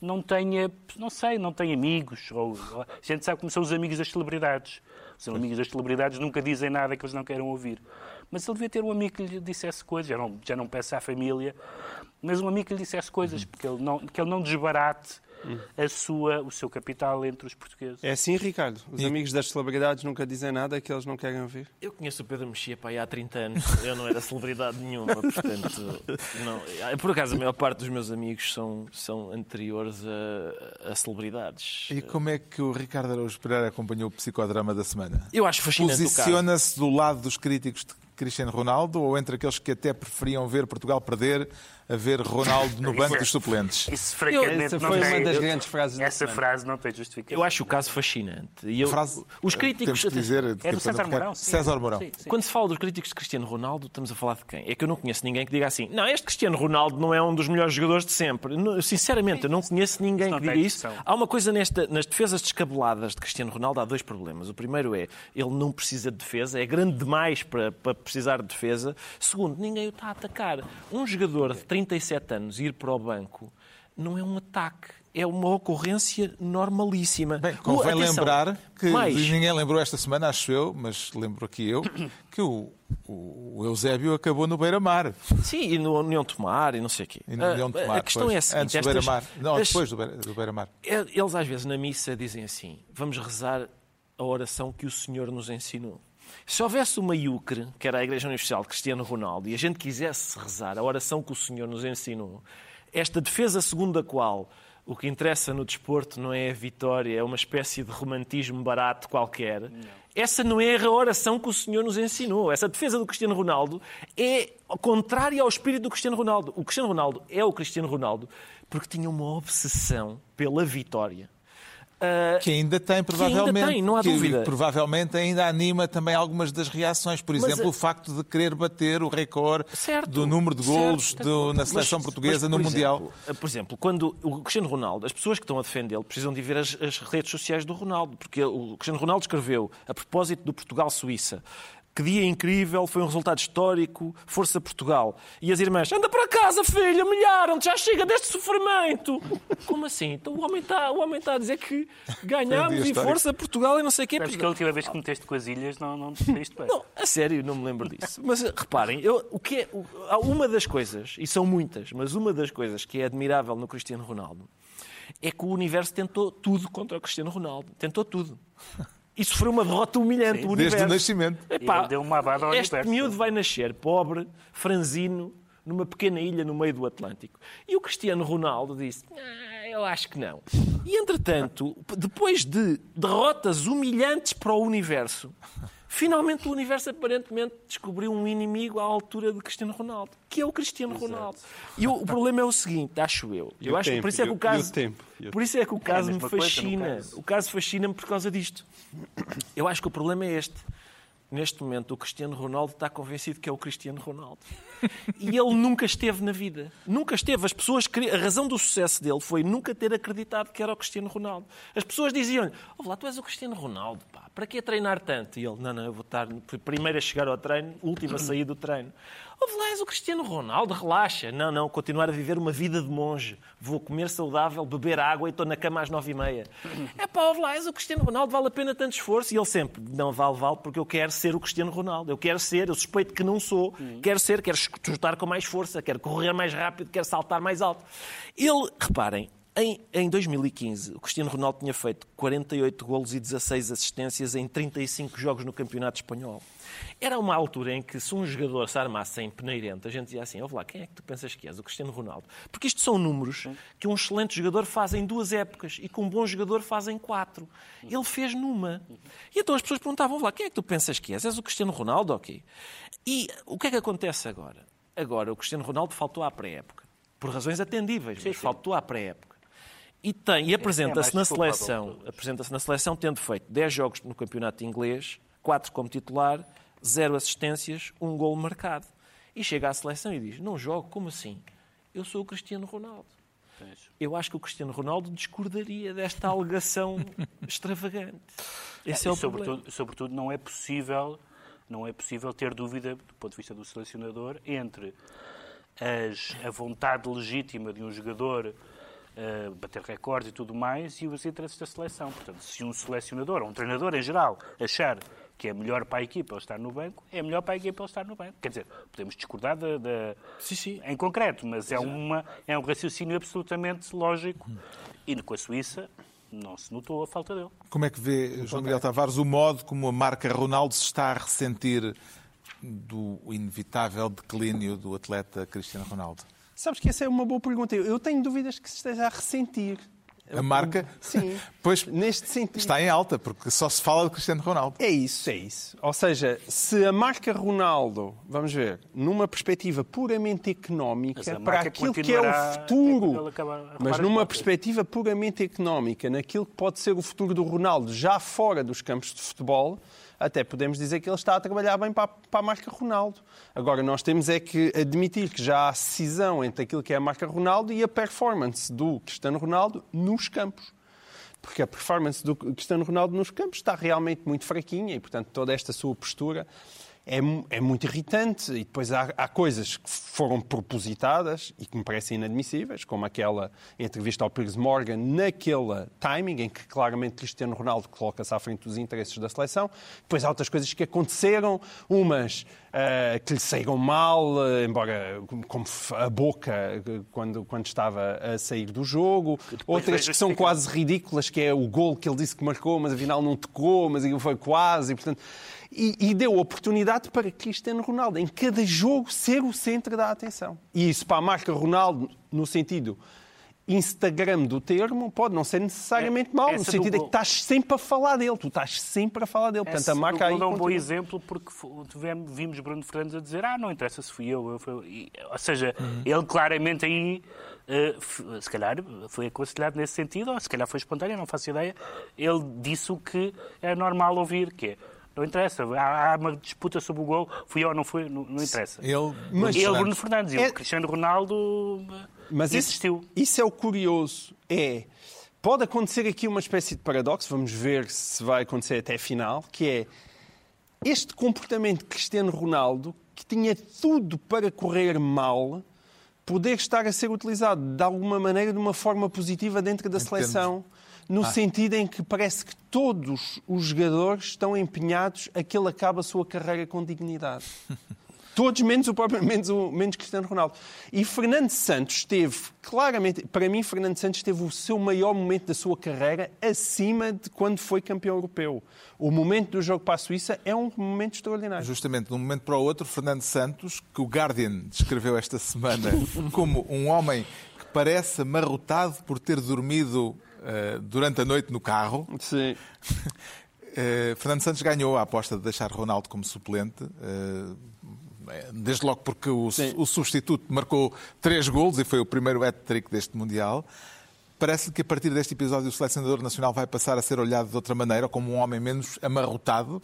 não tenha, não sei, não tenha amigos. Ou, ou- a gente sabe como são os amigos das celebridades. Os amigos das celebridades nunca dizem nada que eles não queiram ouvir. Mas ele devia ter um amigo que lhe dissesse coisas. Já não, já não peço à família, mas um amigo que lhe dissesse coisas, porque ele não, que ele não desbarate a sua, o seu capital entre os portugueses. É assim, Ricardo. Os amigos das celebridades nunca dizem nada que eles não querem ouvir. Eu conheço o Pedro Mexia pá, aí há 30 anos. Eu não era celebridade nenhuma, portanto. Não. Por acaso, a maior parte dos meus amigos são, são anteriores a, a celebridades. E como é que o Ricardo Araújo Pereira acompanhou o psicodrama da semana? Eu acho fascinante. Posiciona-se do lado dos críticos de Cristiano Ronaldo ou entre aqueles que até preferiam ver Portugal perder a ver Ronaldo no banco dos suplentes? Isso, francamente, Essa não foi tem- uma das eu- grandes frases Essa frase não tem justificação. Eu acho o caso fascinante. E eu, Frase, os críticos. temos que dizer, É do César Mourão, sim. César Mourão. Sim, sim. Quando se fala dos críticos de Cristiano Ronaldo, estamos a falar de quem? É que eu não conheço ninguém que diga assim: não, este Cristiano Ronaldo não é um dos melhores jogadores de sempre. Sinceramente, eu não conheço ninguém Isso que diga isso. Há uma coisa nesta, nas defesas descabeladas de Cristiano Ronaldo, há dois problemas. O primeiro é ele não precisa de defesa, é grande demais para, para precisar de defesa. Segundo, ninguém o está a atacar. Um jogador de 37 anos ir para o banco não é um ataque. É uma ocorrência normalíssima. Bem, convém O- atenção, lembrar que mais, ninguém lembrou esta semana, acho eu, mas lembro aqui eu, que o, o Eusébio acabou no Beira-Mar. Sim, e no União Tomar e não sei o quê. E no Leão de Ah, Tomar, a questão pois. é a seguinte, Antes do Beira-Mar. Não, as- depois do Beira-Mar. Eles às vezes na missa dizem assim: vamos rezar a oração que o Senhor nos ensinou. Se houvesse uma IUCRE, que era a Igreja Universal de Cristiano Ronaldo, e a gente quisesse rezar a oração que o Senhor nos ensinou, esta defesa segundo a qual o que interessa no desporto não é a vitória, é uma espécie de romantismo barato qualquer. Não. Essa não é a oração que o Senhor nos ensinou. Essa defesa do Cristiano Ronaldo é contrária ao espírito do Cristiano Ronaldo. O Cristiano Ronaldo é o Cristiano Ronaldo porque tinha uma obsessão pela vitória. Uh, que ainda tem, provavelmente. Ainda tem, não há que, dúvida. Provavelmente ainda anima também algumas das reações. Por exemplo, Mas, o facto de querer bater o recorde certo, do número de golos certo, do, na seleção mas, portuguesa mas, no Mundial. Exemplo, ah, por exemplo, quando o Cristiano Ronaldo, as pessoas que estão a defendê-lo precisam de ver as, as, redes sociais do Ronaldo, porque o Cristiano Ronaldo escreveu, a propósito do Portugal-Suíça, que dia incrível, foi um resultado histórico, força Portugal. E as irmãs, anda para casa, filha, humilharam-te, já chega deste sofrimento. Como assim? Então o homem está, o homem está a dizer que ganhámos e força Portugal e não sei o quê. Mas que a última vez que meteste com as ilhas não, não te bem. Não, a sério, não me lembro disso. Mas reparem, eu, o que é, uma das coisas, e são muitas, mas uma das coisas que é admirável no Cristiano Ronaldo é que o universo tentou tudo contra o Cristiano Ronaldo. Tentou tudo. Isso foi uma derrota humilhante. Sim, o universo. Desde o nascimento. Epá, deu uma ao este universo. miúdo vai nascer pobre, franzino, numa pequena ilha no meio do Atlântico. E o Cristiano Ronaldo disse: ah, Eu acho que não. E entretanto, depois de derrotas humilhantes para o universo, Finalmente o universo aparentemente descobriu um inimigo à altura de Cristiano Ronaldo, que é o Cristiano Exato. Ronaldo. E o, o, problema é o seguinte, acho eu. eu acho, tempo, por isso é que o caso, por isso é que o caso é me fascina. Caso. O caso fascina-me por causa disto. Eu acho que o problema é este neste momento, o Cristiano Ronaldo está convencido que é o Cristiano Ronaldo. E ele nunca esteve na vida. Nunca esteve. As pessoas, a razão do sucesso dele foi nunca ter acreditado que era o Cristiano Ronaldo. As pessoas diziam-lhe, oh, lá, tu és o Cristiano Ronaldo, pá, para que treinar tanto? E ele, não, não, eu vou estar primeiro a chegar ao treino, último a sair do treino. Ouve lá, és o Cristiano Ronaldo, relaxa. Não, não, continuar a viver uma vida de monge. Vou comer saudável, beber água e estou na cama às nove e meia. É pá, ouve lá, és o Cristiano Ronaldo, vale a pena tanto esforço. E ele sempre, não vale, vale, porque eu quero ser o Cristiano Ronaldo. Eu quero ser, eu suspeito que não sou. Quero ser, quero chutar com mais força, quero correr mais rápido, quero saltar mais alto. Ele, reparem, em, em 2015, o Cristiano Ronaldo tinha feito 48 golos e 16 assistências em 35 jogos no Campeonato Espanhol. Era uma altura em que, se um jogador se armasse em peneirente, a gente dizia assim: ouve lá, quem é que tu pensas que és? O Cristiano Ronaldo. Porque isto são números que um excelente jogador faz em duas épocas e que um bom jogador faz em quatro. Ele fez numa. E então as pessoas perguntavam: ouve lá, quem é que tu pensas que és? És o Cristiano Ronaldo? Ok. E o que é que acontece agora? Agora, o Cristiano Ronaldo faltou à pré-época. Por razões atendíveis, mas faltou à pré-época. E, tem, e é apresenta-se na seleção, apresenta-se na seleção tendo feito 10 jogos no campeonato inglês, 4 como titular, 0 assistências, um gol marcado. E chega à seleção e diz: Não jogo, como assim? Eu sou o Cristiano Ronaldo. Eu acho que o Cristiano Ronaldo discordaria desta alegação extravagante. Esse é, é o sobretudo, sobretudo, não é possível, não é possível ter dúvida, do ponto de vista do selecionador, entre as, a vontade legítima de um jogador uh, bater recordes e tudo mais, e os interesses da seleção. Portanto, se um selecionador, ou um treinador em geral, achar que é melhor para a equipa ele estar no banco, é melhor para a equipa ele estar no banco. Quer dizer, podemos discordar da, da... Sim, sim. em concreto, mas é, uma, é um raciocínio absolutamente lógico. E com a Suíça, não se notou a falta dele. Como é que vê, João Miguel Tavares, o modo como a marca Ronaldo se está a ressentir do inevitável declínio do atleta Cristiano Ronaldo? Sabes que essa é uma boa pergunta. Eu tenho dúvidas que se esteja a ressentir. A marca? Sim. pois neste sentido. Está em alta, porque só se fala de Cristiano Ronaldo. É isso, é isso. Ou seja, se a marca Ronaldo, vamos ver, numa perspectiva puramente económica, para aquilo que é o futuro, mas numa perspectiva puramente económica, naquilo que pode ser o futuro do Ronaldo já fora dos campos de futebol, até podemos dizer que ele está a trabalhar bem para a, marca Ronaldo. Agora, nós temos é que admitir que já há cisão entre aquilo que é a marca Ronaldo e a performance do Cristiano Ronaldo nos campos. Porque a performance do Cristiano Ronaldo nos campos está realmente muito fraquinha e, portanto, toda esta sua postura é, é muito irritante. E depois há, há, coisas que foram propositadas e que me parecem inadmissíveis, como aquela entrevista ao Piers Morgan, naquele timing em que claramente Cristiano Ronaldo coloca-se à frente dos interesses da seleção. Depois há outras coisas que aconteceram, umas uh, que lhe saíram mal, uh, embora como a boca quando, quando estava a sair do jogo. Outras que são quase ridículas, que é o gol que ele disse que marcou, mas afinal não tocou, mas foi quase. E, portanto, E, e deu oportunidade para Cristiano Ronaldo, em cada jogo, ser o centro da atenção. E isso para a marca Ronaldo, no sentido Instagram do termo pode não ser necessariamente É, mau, no essa sentido do de que estás sempre a falar dele, tu estás sempre a falar dele. Portanto, Esse a marca aí. é um bom exemplo porque tivemos- vimos Bruno Fernandes a dizer ah, não interessa se fui eu. eu fui- ou seja, ele claramente aí, eh, se calhar foi aconselhado nesse sentido, ou se calhar foi espontâneo, não faço ideia. Ele disse o que é normal ouvir, que é não interessa, há, há uma disputa sobre o gol, fui eu ou não fui, não, não interessa. Ele, Mas- ele. Bruno Fernandes, e É- o Cristiano Ronaldo Mas isso, insistiu. isso é o curioso. É, pode acontecer aqui uma espécie de paradoxo, vamos ver se vai acontecer até a final, que é este comportamento de Cristiano Ronaldo, que tinha tudo para correr mal, poder estar a ser utilizado de alguma maneira de uma forma positiva dentro da Em termos- No sentido em que parece que todos os jogadores estão empenhados a que ele acabe a sua carreira com dignidade. Todos, menos o próprio, menos, o, menos Cristiano Ronaldo. E Fernando Santos teve, claramente, para mim, Fernando Santos teve o seu maior momento da sua carreira acima de quando foi campeão europeu. O momento do jogo para a Suíça é um momento extraordinário. Justamente, de um momento para o outro, Fernando Santos, que o Guardian descreveu esta semana como um homem que parece amarrotado por ter dormido eh, durante a noite no carro. Sim. Eh, Fernando Santos ganhou a aposta de deixar Ronaldo como suplente. eh, Desde logo porque o, o substituto marcou três golos e foi o primeiro hat-trick deste Mundial. Parece-lhe que a partir deste episódio o selecionador nacional vai passar a ser olhado de outra maneira, como um homem menos amarrotado.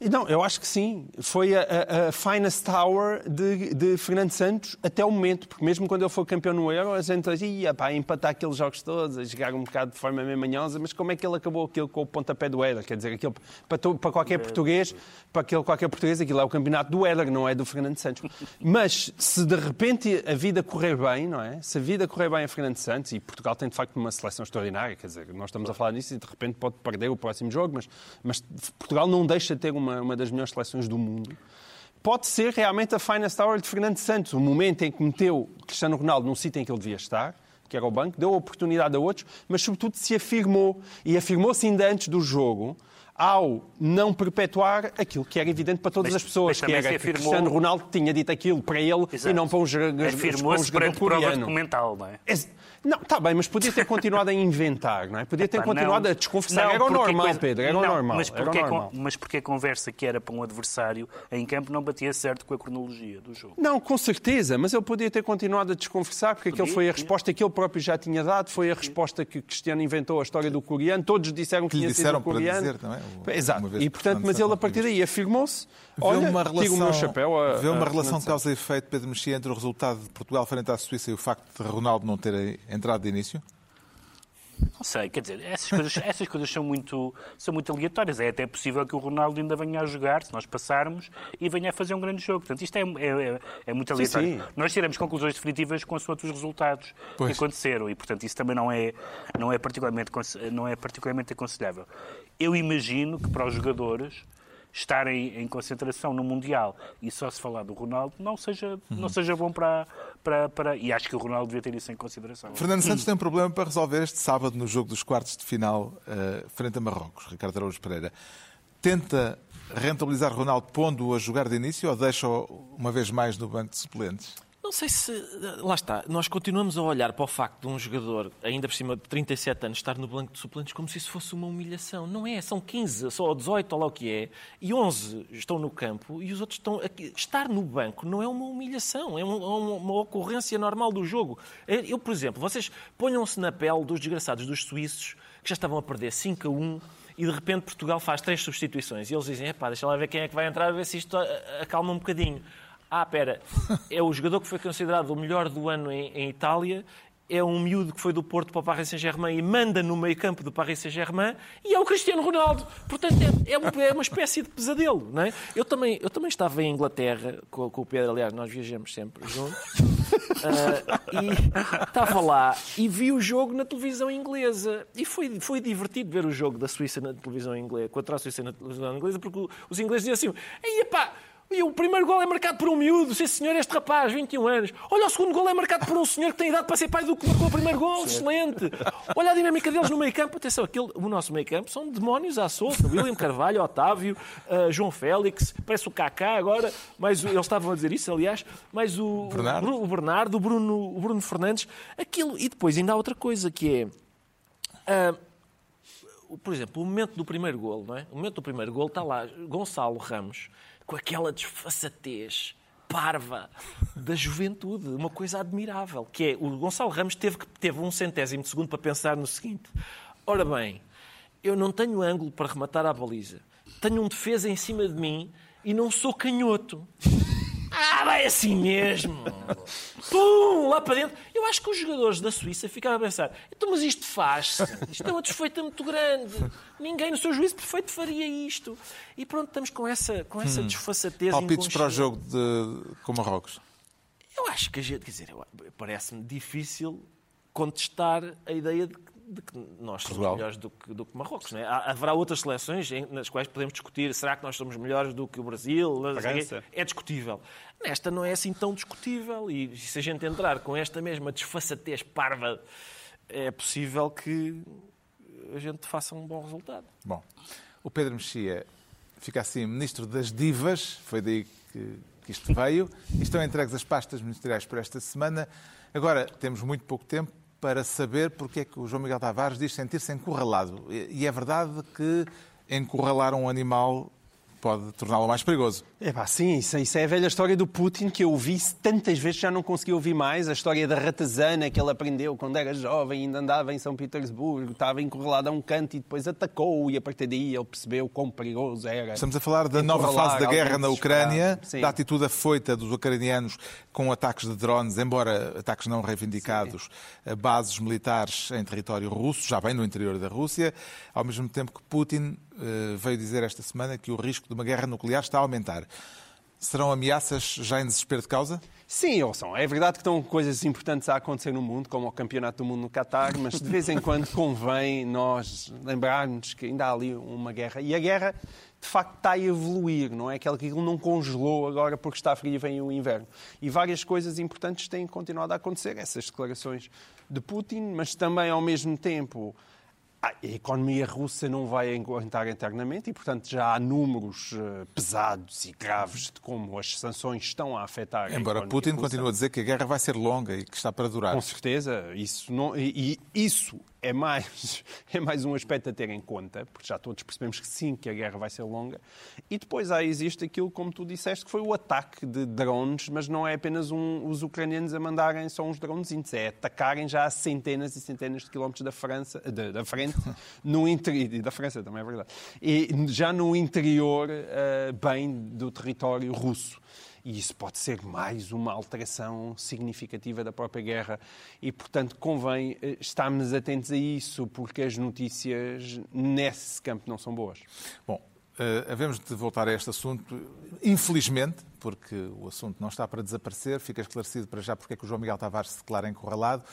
Não, eu acho que sim. Foi a, a, a finest hour de, de Fernando Santos até o momento, porque mesmo quando ele foi campeão no Euro, a gente dizia, pá, empatar aqueles jogos todos, a jogar um bocado de forma meio manhosa, mas como é que ele acabou aquilo com o pontapé do Éder? Quer dizer, aquilo, para, to- para qualquer português, para aquele, qualquer português, aquilo é o campeonato do Éder, não é do Fernando Santos. Mas se de repente a vida correr bem, não é? Se a vida correr bem a Fernando Santos, e Portugal tem de facto uma seleção extraordinária, quer dizer, nós estamos a falar nisso e de repente pode perder o próximo jogo, mas, mas Portugal não deixa de ter uma, uma das melhores seleções do mundo. Pode ser realmente a finest hour de Fernando Santos, o momento em que meteu Cristiano Ronaldo num sítio em que ele devia estar, que era o banco, deu oportunidade a outros, mas sobretudo se afirmou. E afirmou-se ainda antes do jogo, ao não perpetuar aquilo que era evidente para todas Mas- as pessoas, que era se que afirmou- Cristiano Ronaldo tinha dito aquilo para ele Exato. e não para um jogador, Afirmou-se perante prova documental, não é? Não, está bem, mas podia ter continuado a inventar, não é? Podia ter Epá, continuado não. a desconfessar. Não, era o normal, coisa- Pedro, era o normal. Mas porque, a normal. mas porque a conversa que era para um adversário em campo não batia certo com a cronologia do jogo. Não, com certeza, mas ele podia ter continuado a desconversar, porque aquilo Podia, foi a resposta que ele próprio já tinha dado, foi a resposta que Cristiano inventou a história do coreano, todos disseram que, Que lhe tinha sido disseram o para coreano. dizer, não é? O- Exato, e portanto, mas ele a partir daí afirmou-se, olha, uma tiro o relação, meu chapéu a, vê uma a relação Fernando causa e efeito, Pedro Mexia, entre o resultado de Portugal frente à Suíça e o facto de Ronaldo não ter entrado de início? Não sei, quer dizer, essas coisas, essas coisas são, muito, são muito aleatórias. É até possível que o Ronaldo ainda venha a jogar, se nós passarmos, e venha a fazer um grande jogo. Portanto, isto é, é, é muito Sim, aleatório. sim. Nós tiramos conclusões definitivas com os resultados Pois. que aconteceram, e portanto isso também não é, não, é particularmente, não é particularmente aconselhável. Eu imagino que para os jogadores estarem em concentração no Mundial e só se falar do Ronaldo não seja, não seja bom para, para, para... E acho que o Ronaldo devia ter isso em consideração. Fernando Santos tem um problema para resolver este sábado no jogo dos quartos de final eh, frente a Marrocos. Ricardo Araújo Pereira tenta rentabilizar Ronaldo pondo-o a jogar de início ou deixa-o uma vez mais no banco de suplentes? Não sei se. Lá está. Nós continuamos a olhar para o facto de um jogador, ainda por cima de 37 anos, estar no banco de suplentes como se isso fosse uma humilhação. Não é. São 15, só 18, ou lá o que é, e 11 estão no campo e os outros estão. Aqui. Estar no banco não é uma humilhação, é uma, uma- uma ocorrência normal do jogo. Eu, por exemplo, vocês ponham-se na pele dos desgraçados dos suíços que já estavam a perder 5 a 1 e de repente Portugal faz três substituições e eles dizem: epá, deixa lá ver quem é que vai entrar, ver se isto a- acalma um bocadinho. Ah, pera, é o jogador que foi considerado o melhor do ano em, em Itália, é um miúdo que foi do Porto para o Paris Saint-Germain e manda no meio campo do Paris Saint-Germain e é o Cristiano Ronaldo. Portanto, é, é uma, é uma espécie de pesadelo, não é? Eu também, eu também estava em Inglaterra com, com o Pedro, aliás, nós viajamos sempre juntos, ah, e estava lá e vi o jogo na televisão inglesa. E foi, foi divertido ver o jogo da Suíça na televisão inglesa, contra a Suíça na televisão inglesa, porque os ingleses diziam assim: Ei, pá, E o primeiro gol é marcado por um miúdo, sim senhor, este rapaz, 21 anos. Olha, o segundo gol é marcado por um senhor que tem idade para ser pai do que marcou o primeiro gol, excelente. Olha a dinâmica deles no meio campo. Atenção, aquele, o nosso meio campo são demónios à solta. William Carvalho, Otávio, uh, João Félix, parece o Kaká agora, mas o, eles estavam a dizer isso, aliás, mas o Bernardo, o, Bernardo, o Bruno, o Bruno Fernandes, aquilo. E depois ainda há outra coisa que é. Uh, por exemplo, o momento do primeiro gol, não é? O momento do primeiro gol está lá Gonçalo Ramos com aquela desfaçatez parva da juventude, uma coisa admirável, que é o Gonçalo Ramos teve, teve um centésimo de segundo para pensar no seguinte: ora bem, eu não tenho ângulo para rematar a baliza, tenho um defesa em cima de mim e não sou canhoto. Ah, vai assim mesmo. Pum, lá para dentro. Eu acho que os jogadores da Suíça ficaram a pensar: então, mas isto faz-se. Isto é uma desfeita muito grande. Ninguém, no seu juízo perfeito, faria isto. E pronto, estamos com essa, com essa hum. desfaçatez. Palpites para o jogo de, com Marrocos? Eu acho que a gente, quer dizer, parece-me difícil contestar a ideia de de que nós somos Portugal. melhores do que, do que Marrocos. Não é? Haverá outras seleções nas quais podemos discutir será que nós somos melhores do que o Brasil? É discutível. Nesta não é assim tão discutível e se a gente entrar com esta mesma desfaçatez parva, é possível que a gente faça um bom resultado. Bom, o Pedro Mexia fica assim ministro das divas, foi daí que, que isto veio, estão entregues as pastas ministeriais por esta semana. Agora, temos muito pouco tempo, para saber porque é que o João Miguel Tavares diz sentir-se encurralado. E é verdade que encurralar um animal pode torná-lo mais perigoso. É pá, sim, isso, isso, é a velha história do Putin que eu ouvi tantas vezes já não consegui ouvir mais. A história da ratazana que ele aprendeu quando era jovem, ainda andava em São Petersburgo, estava encurralado a um canto e depois atacou e a partir daí ele percebeu quão perigoso era. Estamos a falar da nova fase da guerra na Ucrânia, da atitude afoita dos ucranianos com ataques de drones, embora ataques não reivindicados, sim. a bases militares em território russo, já bem no interior da Rússia, ao mesmo tempo que Putin veio dizer esta semana que o risco de uma guerra nuclear está a aumentar. Serão ameaças já em desespero de causa? Sim, ouçam. É verdade que estão coisas importantes a acontecer no mundo, como o Campeonato do Mundo no Qatar, mas de vez em quando convém nós lembrarmos que ainda há ali uma guerra. E a guerra, de facto, está a evoluir, não é? Aquela que não congelou agora porque está frio e vem o inverno. E várias coisas importantes têm continuado a acontecer. Essas declarações de Putin, mas também, ao mesmo tempo, a economia russa não vai aguentar eternamente e, portanto, já há números eh, pesados e graves de como as sanções estão a afetar Embora a Putin russa. continue a dizer que a guerra vai ser longa e que está para durar. Com certeza. Isso não, e, e isso é mais, é mais um aspecto a ter em conta, porque já todos percebemos que sim, que a guerra vai ser longa. E depois há, existe aquilo, como tu disseste, que foi o ataque de drones, mas não é apenas um, os ucranianos a mandarem só uns drones, é atacarem já a centenas e centenas de quilómetros da França, da, da frente, no interior, e da França também é verdade, e já no interior, uh, bem do território russo. E isso pode ser mais uma alteração significativa da própria guerra. E, portanto, convém eh, estarmos atentos a isso, porque as notícias nesse campo não são boas. Bom, Uh, havemos de voltar a este assunto, infelizmente, porque o assunto não está para desaparecer. Fica esclarecido para já porque é que o João Miguel Tavares se declara encurralado.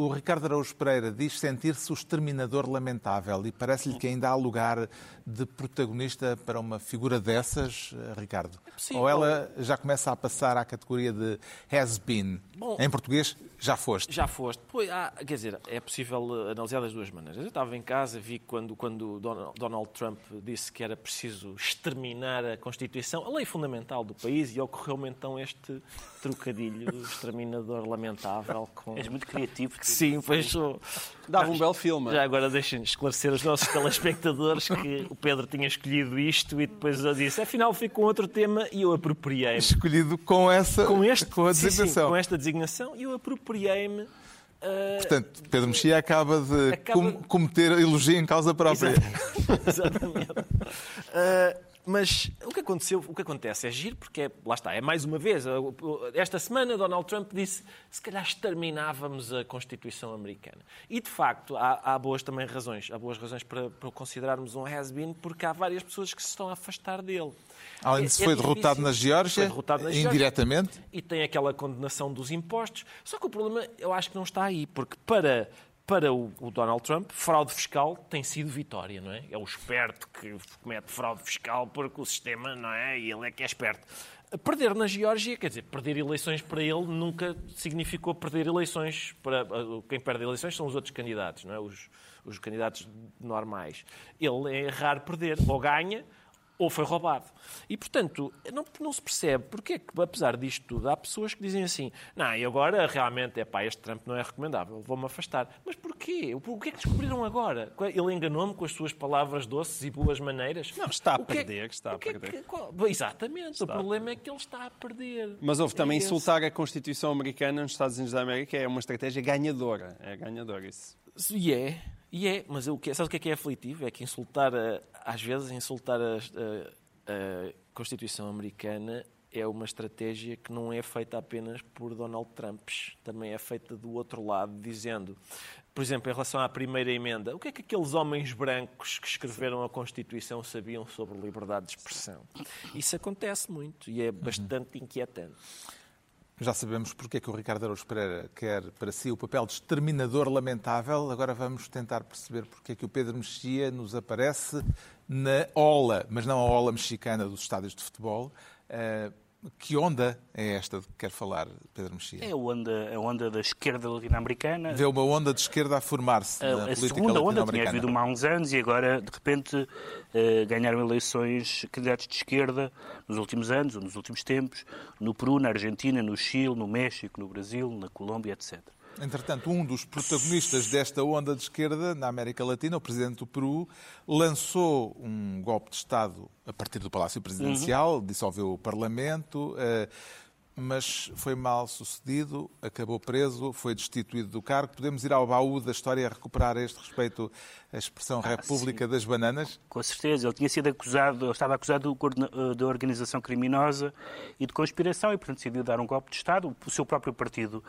O Ricardo Araújo Pereira diz sentir-se o exterminador lamentável e parece-lhe que ainda há lugar de protagonista para uma figura dessas, eh, Ricardo? Sim, Ou ela já começa a passar à categoria de has been? Bom, em português, já foste. Já foste. Pois, ah, quer dizer, é possível eh, analisar das duas maneiras. Eu estava em casa, vi quando, quando Donald Trump disse que era preciso exterminar a Constituição, a lei fundamental do país, e ocorreu-me então este trocadilho exterminador lamentável. Com... És muito criativo. Que sim, pois sou. Dava um belo filme. Já agora deixem esclarecer os nossos telespectadores que o Pedro tinha escolhido isto e depois eu disse, afinal fico com outro tema e eu apropriei-me. Escolhido com essa com, este, com a designação. Sim, sim, com esta designação e eu apropriei-me Uh, Portanto, Pedro Mexia acaba de acaba... cometer elogio em causa própria. Exatamente. Exatamente. Uh, mas o que aconteceu, o que acontece é giro, porque é, lá está, é mais uma vez. Esta semana Donald Trump disse se calhar exterminávamos a Constituição americana. E de facto há, há boas também razões, há boas razões para, para considerarmos um has-been, porque há várias pessoas que se estão a afastar dele. Além disso, é, foi, é derrotado na Geórgia, derrotado na Geórgia, indiretamente. E tem aquela condenação dos impostos. Só que o problema, eu acho que não está aí, porque para para o, o, Donald Trump, fraude fiscal tem sido vitória, não é? É o esperto que comete fraude fiscal porque o sistema, não é? E ele é que é esperto. Perder na Geórgia, quer dizer, perder eleições para ele nunca significou perder eleições para. Quem perde eleições são os outros candidatos, não é? Os, os candidatos normais. Ele é raro perder. Ou ganha, ou foi roubado. E, portanto, não, não se percebe porque é que, apesar disto tudo, há pessoas que dizem assim: não, e agora realmente, é pá, este Trump não é recomendável, vou-me afastar. Mas porquê? O que é que descobriram agora? Ele enganou-me com as suas palavras doces e boas maneiras? Não, está a que é- perder, está a que é perder. que- qual- Exatamente, o problema é que ele está a perder. Mas houve também É insultar a Constituição Americana nos Estados Unidos da América é uma estratégia ganhadora. É ganhadora isso. E é, e é, mas o que, sabe o que é que é aflitivo? É que insultar, a- às vezes, insultar a, a- a Constituição Americana é uma estratégia que não é feita apenas por Donald Trump, também é feita do outro lado, dizendo, por exemplo, em relação à primeira emenda, o que é que aqueles homens brancos que escreveram a Constituição sabiam sobre liberdade de expressão? Isso acontece muito e é bastante inquietante. Já sabemos porque é que o Ricardo Araújo Pereira quer para si o papel de exterminador lamentável. Agora vamos tentar perceber porque é que o Pedro Mexia nos aparece na ola, mas não a ola mexicana dos estádios de futebol. Que onda é esta de que quer falar, Pedro Mexia? É a onda, a onda da esquerda latino-americana. Vê uma onda de esquerda a formar-se na A, a política segunda onda tinha havido uma há uns anos e agora, de repente, eh, ganharam eleições candidatos de esquerda nos últimos anos, ou nos últimos tempos, no Peru, na Argentina, no Chile, no México, no Brasil, na Colômbia, etc. Entretanto, um dos protagonistas desta onda de esquerda na América Latina, o presidente do Peru, lançou um golpe de Estado a partir do Palácio Presidencial, dissolveu o Parlamento, eh, mas foi mal sucedido, acabou preso, foi destituído do cargo. Podemos ir ao baú da história a recuperar a este respeito a expressão República das Bananas? Com certeza, ele tinha sido acusado, ele estava acusado de organização criminosa e de conspiração e, portanto, decidiu dar um golpe de Estado. O seu próprio partido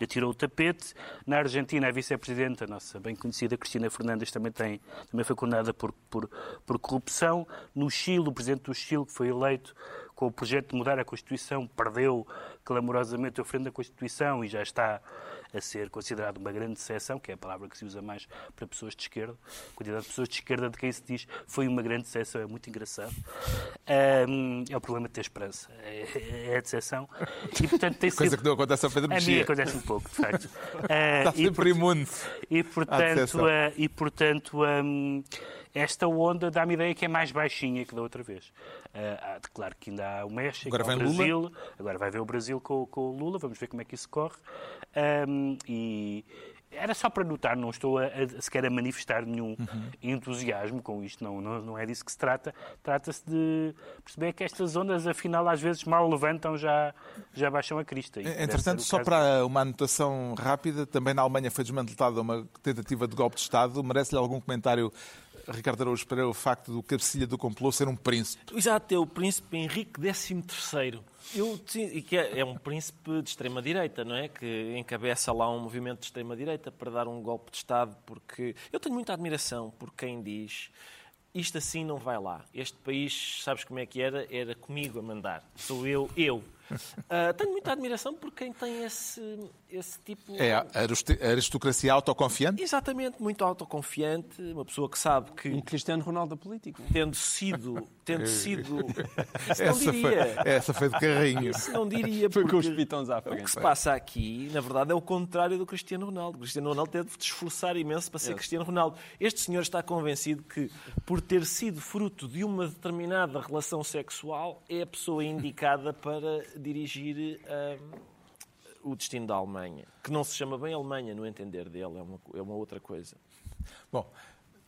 lhe tirou o tapete. Na Argentina, a vice-presidenta, a nossa bem conhecida Cristina Fernandes, também, tem, também foi condenada por, por, por corrupção. No Chile, o presidente do Chile, que foi eleito com o projeto de mudar a Constituição, perdeu clamorosamente a frente da Constituição e já está a ser considerado uma grande decepção, que é a palavra que se usa mais para pessoas de esquerda. A quantidade de pessoas de esquerda de quem se diz foi uma grande decepção, é muito engraçado. Ahm, é o problema de ter esperança, é, é a decepção. E, portanto, tem Coisa que não acontece ao Pedro A mim acontece um pouco, de facto. Ah, Está e, sempre imune. e portanto, ah, e, portanto hum, esta onda dá-me ideia que é mais baixinha que da outra vez. Há- claro que ainda há o México, Agora o vem Lula. Brasil, agora vai ver o Brasil com, com o Lula, vamos ver como é que isso corre. Hum, e era só para notar, não estou a, a, sequer a manifestar nenhum Uhum. entusiasmo com isto, não, não, não é disso que se trata. Trata-se de perceber que estas ondas, afinal, às vezes mal levantam, já, já baixam a crista. Entretanto, o só caso para uma anotação rápida, também na Alemanha foi desmantelada uma tentativa de golpe de Estado. Merece-lhe algum comentário, Ricardo Araújo Pereira, o facto do cabecilha do complô ser um príncipe? Exato, é o príncipe Henrique XIII. Eu, que é, é um príncipe de extrema-direita, não é? Que encabeça lá um movimento de extrema-direita para dar um golpe de Estado, porque eu tenho muita admiração por quem diz isto assim não vai lá. Este país, sabes como é que era? Era comigo a mandar. Sou eu, eu. Ah, tenho muita admiração por quem tem esse, esse tipo... É a aristocracia autoconfiante? Exatamente, muito autoconfiante, uma pessoa que sabe que Um Cristiano Ronaldo da política. tendo sido, tendo sido, isso não Essa foi, diria, essa foi de carrinho. isso não diria, Foi com os porque pitões à o que frente. se passa aqui, na verdade, é o contrário do Cristiano Ronaldo. O Cristiano Ronaldo teve de esforçar imenso para ser Cristiano Ronaldo. Este senhor está convencido que, por ter sido fruto de uma determinada relação sexual, é a pessoa indicada para dirigir hum, o destino da Alemanha. Que não se chama bem Alemanha, no entender dele, é uma, é uma outra coisa. Bom,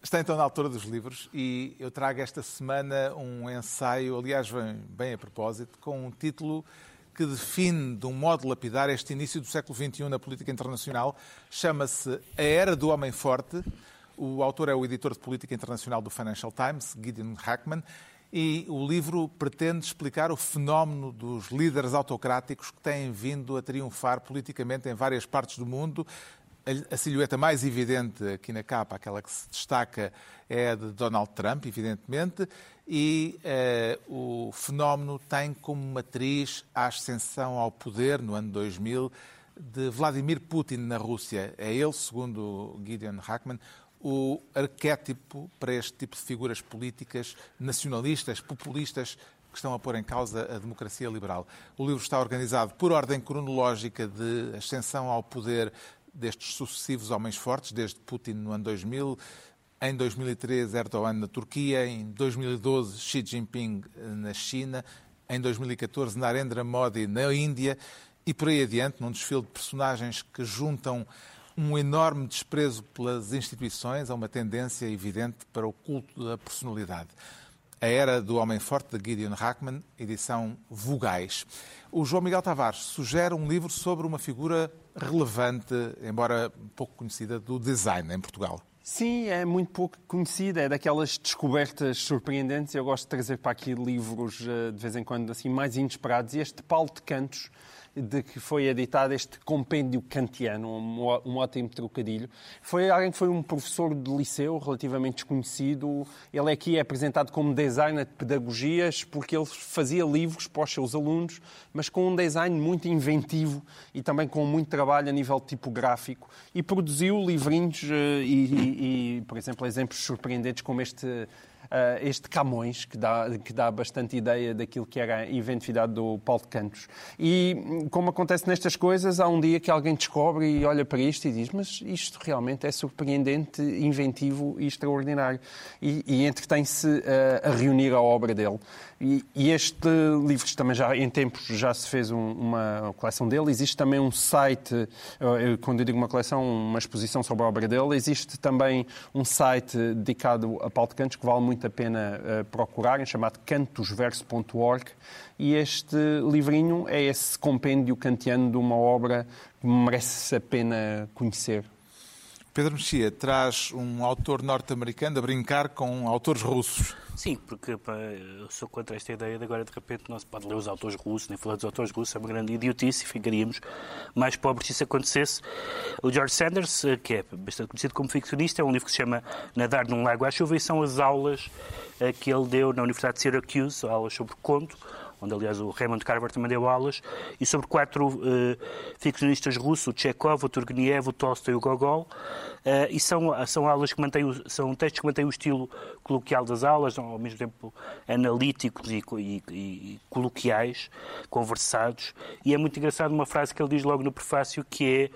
está então na altura dos livros e eu trago esta semana um ensaio, aliás, vem bem a propósito, com um título que define de um modo lapidar este início do século XXI na política internacional. Chama-se A Era do Homem Forte. O autor é o editor de política internacional do Financial Times, Gideon Hackman, e o livro pretende explicar o fenómeno dos líderes autocráticos que têm vindo a triunfar politicamente em várias partes do mundo, a silhueta mais evidente aqui na capa, aquela que se destaca, é a de Donald Trump, evidentemente, e eh, o fenómeno tem como matriz a ascensão ao poder, no ano 2000, de Vladimir Putin na Rússia. É ele, segundo Gideon Hackman, o arquétipo para este tipo de figuras políticas nacionalistas, populistas, que estão a pôr em causa a democracia liberal. O livro está organizado por ordem cronológica de ascensão ao poder destes sucessivos homens fortes, desde Putin no ano 2000, em 2013 Erdogan na Turquia, em 2012 Xi Jinping na China, em 2014 Narendra Modi na Índia e por aí adiante, num desfile de personagens que juntam um enorme desprezo pelas instituições a uma tendência evidente para o culto da personalidade. A Era do Homem Forte, de Gideon Hackman, edição Vogais. O João Miguel Tavares sugere um livro sobre uma figura relevante, embora pouco conhecida, do design em Portugal. Sim, é muito pouco conhecida, é daquelas descobertas surpreendentes. Eu gosto de trazer para aqui livros, eh, de vez em quando, assim, mais inesperados. E este Paulo de Cantos, de que foi editado este compêndio kantiano, um, um ótimo trocadilho. Foi alguém que foi um professor de liceu relativamente desconhecido. Ele aqui é apresentado como designer de pedagogias porque ele fazia livros para os seus alunos, mas com um design muito inventivo e também com muito trabalho a nível tipográfico e produziu livrinhos eh, e, e, e por exemplo, exemplos surpreendentes como este este Camões, que dá, que dá bastante ideia daquilo que era a inventividade do Paulo de Cantos. E, como acontece nestas coisas, há um dia que alguém descobre e olha para isto e diz mas isto realmente é surpreendente, inventivo e extraordinário. E, e entretém-se uh, a reunir a obra dele. E, e, este livro também já em tempos já se fez um, uma coleção dele. Existe também um site, eh, quando eu digo uma coleção, uma exposição sobre a obra dele. Existe também um site dedicado a Paulo de Cantos que vale muito a pena uh, procurarem, chamado cantosverso.org. E este livrinho é esse compêndio kantiano de uma obra que merece a pena conhecer. Pedro Mexia traz um autor norte-americano a brincar com autores russos. Sim, porque pá, eu sou contra esta ideia de agora de repente não se pode ler os autores russos, nem falar dos autores russos, é uma grande idiotice e ficaríamos mais pobres se isso acontecesse. O George Sanders, eh, que é bastante conhecido como ficcionista, é um livro que se chama Nadar num Lago à Chuva e são as aulas eh, que ele deu na Universidade de Syracuse, aulas sobre conto, onde aliás o Raymond Carver também deu aulas, e sobre quatro uh, ficcionistas russos, o Chekhov, o Turgenev, o Tolstói e o Gogol, uh, e são, são aulas que mantêm, são textos que mantêm o estilo coloquial das aulas, ao mesmo tempo analíticos e, e, e coloquiais, conversados, e é muito engraçado uma frase que ele diz logo no prefácio, que é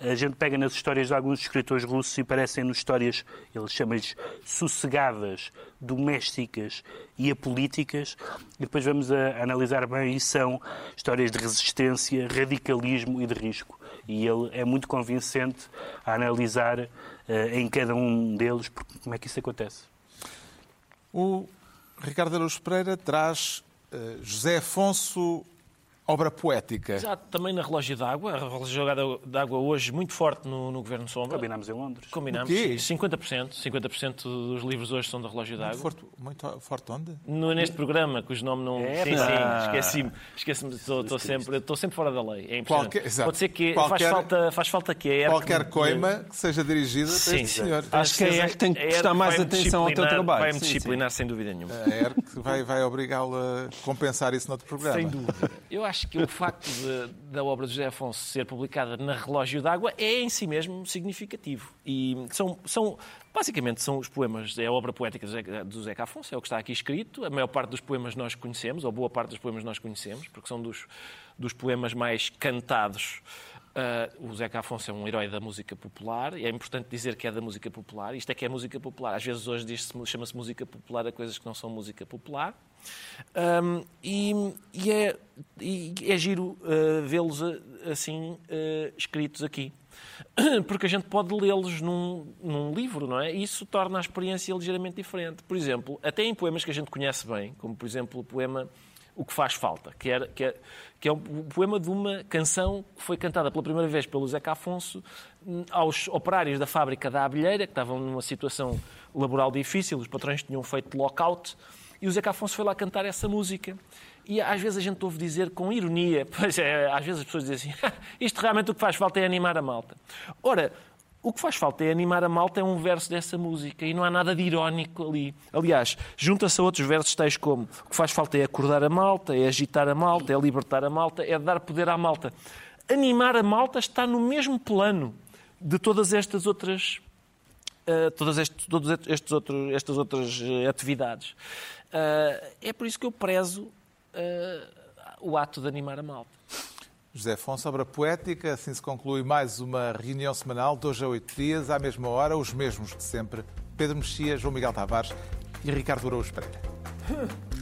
a gente pega nas histórias de alguns escritores russos e parecem-nos histórias, ele chama-lhes sossegadas, domésticas e apolíticas, e depois vamos a analisar bem, e são histórias de resistência, radicalismo e de risco. E ele é muito convincente a analisar uh, em cada um deles como é que isso acontece. O Ricardo Araújo Pereira traz uh, José Afonso obra poética. Exato, também na Relógio d'Água. A Relógio d'Água hoje muito forte no, no Governo Sombra. Combinámos em Londres. Combinámos. 50%. 50% dos livros hoje são da Relógio d'Água. Muito forte, muito forte onde? No, neste programa, cujo nome não... É, sim, sim, esqueci-me. Esqueci-me, estou, estou, sempre, estou sempre fora da lei. É impressionante. Qualquer, Pode ser que qualquer, faz, falta, faz falta que a ERC... Qualquer coima que seja dirigida sim, para este senhor. Acho que a ERC tem que prestar mais atenção ao teu trabalho. Vai-me disciplinar, sem dúvida nenhuma. A ERC vai, vai obrigá-lo a compensar isso noutro programa. Sem dúvida. Eu acho que o facto de, da obra de José Afonso ser publicada na Relógio d'Água é em si mesmo significativo. E são, são basicamente são os poemas, é a obra poética do Zeca Afonso, é o que está aqui escrito. A maior parte dos poemas nós conhecemos, ou boa parte dos poemas nós conhecemos, porque são dos, dos poemas mais cantados. Uh, o Zeca Afonso é um herói da música popular e é importante dizer que é da música popular. Isto é que é música popular. Às vezes hoje chama-se música popular a coisas que não são música popular. Um, e, e, é, e, é, giro uh, vê-los uh, assim uh, escritos aqui. Porque a gente pode lê-los num, num, livro, não é? E isso torna a experiência ligeiramente diferente. Por exemplo, até em poemas que a gente conhece bem, como por exemplo o poema O que Faz Falta, que, era, que, é, que é um poema de uma canção que foi cantada pela primeira vez pelo Zeca Afonso hum, aos operários da fábrica da Abelheira, que estavam numa situação laboral difícil, os patrões tinham feito lockout e o Zeca Afonso foi lá cantar essa música. E às vezes a gente ouve dizer com ironia, pois é, às vezes as pessoas dizem assim, isto realmente o que faz falta é animar a malta. Ora, o que faz falta é animar a malta é um verso dessa música e não há nada de irónico ali. Aliás, junta-se a outros versos tais como o que faz falta é acordar a malta, é agitar a malta, é libertar a malta, é dar poder à malta. Animar a malta está no mesmo plano de todas estas outras uh, todas estes, todos estes outros, estas outras uh, atividades. Uh, é por isso que eu prezo o ato de animar a malta. José Afonso, obra poética, assim se conclui mais uma reunião semanal, hoje a oito dias, à mesma hora, os mesmos de sempre. Pedro Mexia, João Miguel Tavares e Ricardo Araújo Pereira.